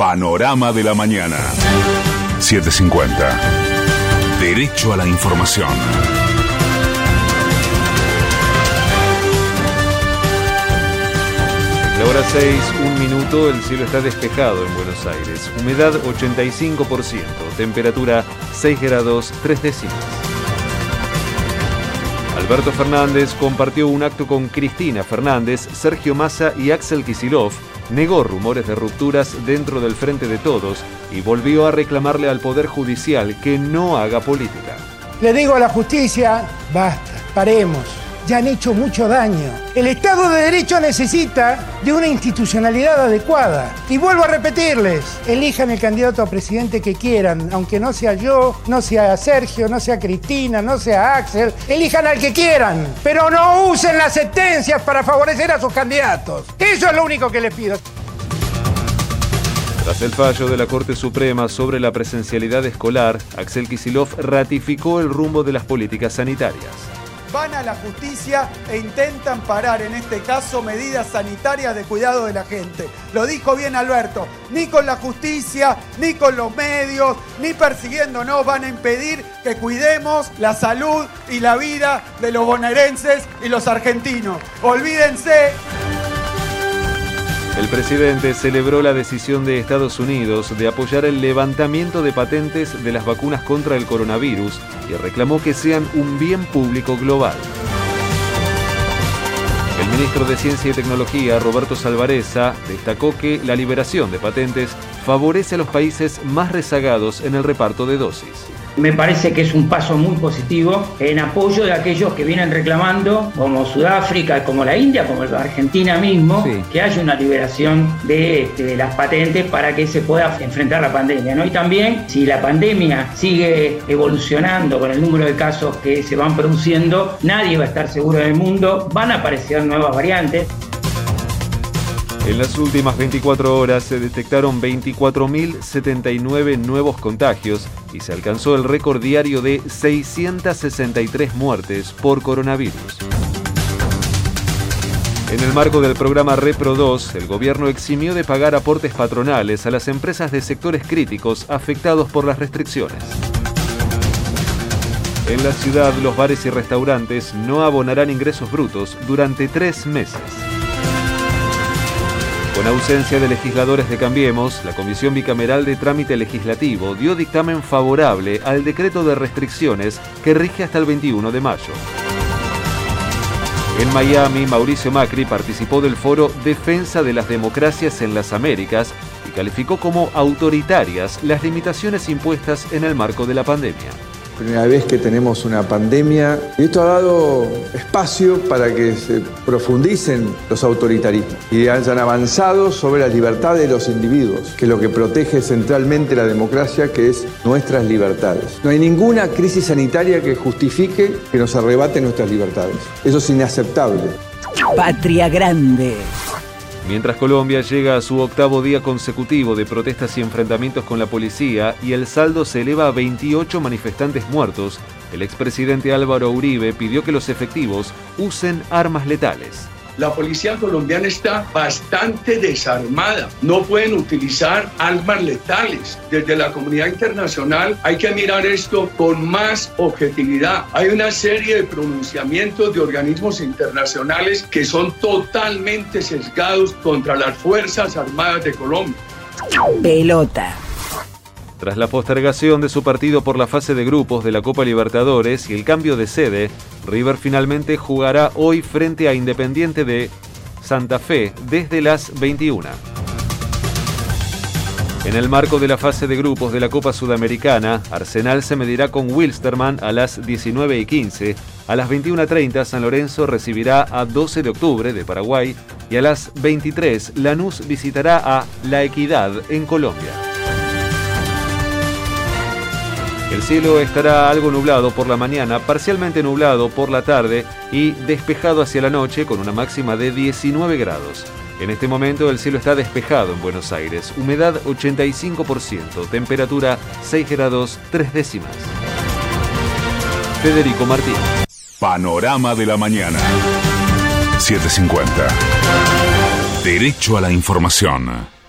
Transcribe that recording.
Panorama de la mañana. 750. Derecho a la información. La hora 6, un minuto, el cielo está despejado en Buenos Aires. Humedad 85%, temperatura 6 grados 3 décimas. Alberto Fernández compartió un acto con Cristina Fernández, Sergio Massa y Axel Kisilov, negó rumores de rupturas dentro del Frente de Todos y volvió a reclamarle al Poder Judicial que no haga política. Le digo a la justicia, basta, paremos ya han hecho mucho daño. El Estado de Derecho necesita de una institucionalidad adecuada. Y vuelvo a repetirles, elijan el candidato a presidente que quieran, aunque no sea yo, no sea Sergio, no sea Cristina, no sea Axel, elijan al que quieran, pero no usen las sentencias para favorecer a sus candidatos. Eso es lo único que les pido. Tras el fallo de la Corte Suprema sobre la presencialidad escolar, Axel Kisilov ratificó el rumbo de las políticas sanitarias van a la justicia e intentan parar, en este caso, medidas sanitarias de cuidado de la gente. Lo dijo bien Alberto, ni con la justicia, ni con los medios, ni persiguiéndonos van a impedir que cuidemos la salud y la vida de los bonaerenses y los argentinos. Olvídense. El presidente celebró la decisión de Estados Unidos de apoyar el levantamiento de patentes de las vacunas contra el coronavirus y reclamó que sean un bien público global. El ministro de Ciencia y Tecnología, Roberto Salvareza, destacó que la liberación de patentes favorece a los países más rezagados en el reparto de dosis. Me parece que es un paso muy positivo en apoyo de aquellos que vienen reclamando, como Sudáfrica, como la India, como la Argentina mismo, que haya una liberación este, de, las patentes para que se pueda enfrentar la pandemia. ¿no? Y también, si la pandemia sigue evolucionando con el número de casos que se van produciendo, nadie va a estar seguro en el mundo, van a aparecer nuevas variantes. En las últimas 24 horas se detectaron 24.079 nuevos contagios y se alcanzó el récord diario de 663 muertes por coronavirus. En el marco del programa Repro 2, el gobierno eximió de pagar aportes patronales a las empresas de sectores críticos afectados por las restricciones. En la ciudad, los bares y restaurantes no abonarán ingresos brutos durante tres meses. Con ausencia de legisladores de Cambiemos, la Comisión Bicameral de Trámite Legislativo dio dictamen favorable al decreto de restricciones que rige hasta el 21 de mayo. En Miami, Mauricio Macri participó del foro Defensa de las Democracias en las Américas y calificó como autoritarias las limitaciones impuestas en el marco de la pandemia primera vez que tenemos una pandemia y esto ha dado espacio para que se profundicen los autoritarismos y hayan avanzado sobre la libertad de los individuos, que es lo que protege centralmente la democracia, que es nuestras libertades. No hay ninguna crisis sanitaria que justifique que nos arrebate nuestras libertades. Eso es inaceptable. Patria Grande. Mientras Colombia llega a su octavo día consecutivo de protestas y enfrentamientos con la policía y el saldo se eleva a 28 manifestantes muertos, el expresidente Álvaro Uribe pidió que los efectivos usen armas letales. La policía colombiana está bastante desarmada. No pueden utilizar armas letales. Desde la comunidad internacional hay que mirar esto con más objetividad. Hay una serie de pronunciamientos de organismos internacionales que son totalmente sesgados contra las Fuerzas Armadas de Colombia. Pelota. Tras la postergación de su partido por la fase de grupos de la Copa Libertadores y el cambio de sede, River finalmente jugará hoy frente a Independiente de Santa Fe desde las 21. En el marco de la fase de grupos de la Copa Sudamericana, Arsenal se medirá con Wilstermann a las 19 y 15. A las 21.30 San Lorenzo recibirá a 12 de octubre de Paraguay y a las 23 Lanús visitará a La Equidad en Colombia. El cielo estará algo nublado por la mañana, parcialmente nublado por la tarde y despejado hacia la noche con una máxima de 19 grados. En este momento el cielo está despejado en Buenos Aires, humedad 85%, temperatura 6 grados 3 décimas. Federico Martín. Panorama de la mañana. 750. Derecho a la información.